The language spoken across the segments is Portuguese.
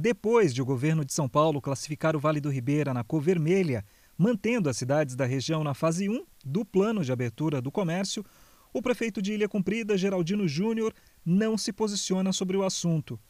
Depois de o governo de São Paulo classificar o Vale do Ribeira na cor vermelha, mantendo as cidades da região na fase 1 do plano de abertura do comércio, o prefeito de Ilha Cumprida, Geraldino Júnior, não se posiciona sobre o assunto.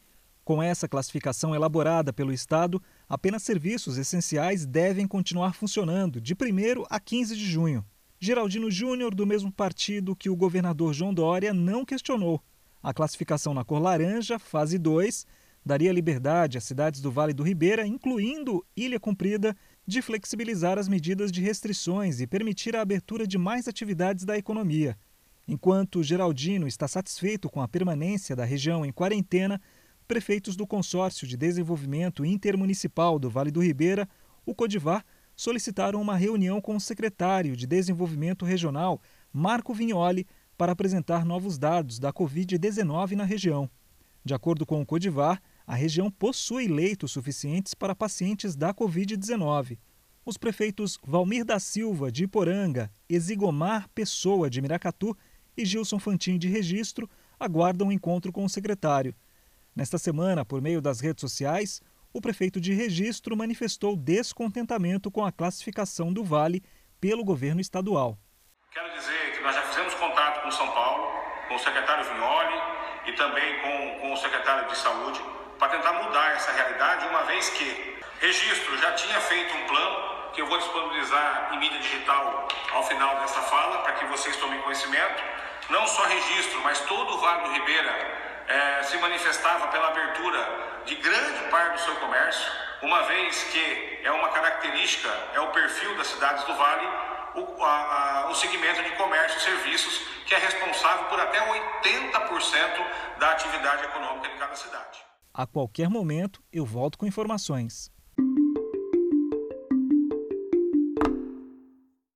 Com essa classificação elaborada pelo Estado, apenas serviços essenciais devem continuar funcionando de 1 a 15 de junho. Geraldino Júnior, do mesmo partido que o governador João Dória, não questionou. A classificação na cor laranja, fase 2, daria liberdade às cidades do Vale do Ribeira, incluindo Ilha Cumprida, de flexibilizar as medidas de restrições e permitir a abertura de mais atividades da economia. Enquanto Geraldino está satisfeito com a permanência da região em quarentena, prefeitos do Consórcio de Desenvolvimento Intermunicipal do Vale do Ribeira, o Codivar, solicitaram uma reunião com o secretário de Desenvolvimento Regional, Marco Vignoli, para apresentar novos dados da Covid-19 na região. De acordo com o Codivar, a região possui leitos suficientes para pacientes da Covid-19. Os prefeitos Valmir da Silva, de Iporanga, Exigomar Pessoa, de Miracatu e Gilson Fantin, de Registro, aguardam um encontro com o secretário. Nesta semana, por meio das redes sociais, o prefeito de Registro manifestou descontentamento com a classificação do Vale pelo governo estadual. Quero dizer que nós já fizemos contato com São Paulo, com o secretário Vignoli e também com, com o secretário de Saúde para tentar mudar essa realidade, uma vez que registro já tinha feito um plano que eu vou disponibilizar em mídia digital ao final desta fala, para que vocês tomem conhecimento. Não só registro, mas todo o Vale do Ribeira é, se manifestava pela abertura de grande parte do seu comércio, uma vez que é uma característica, é o perfil das cidades do Vale, o, a, a, o segmento de comércio e serviços, que é responsável por até 80% da atividade econômica de cada cidade. A qualquer momento, eu volto com informações.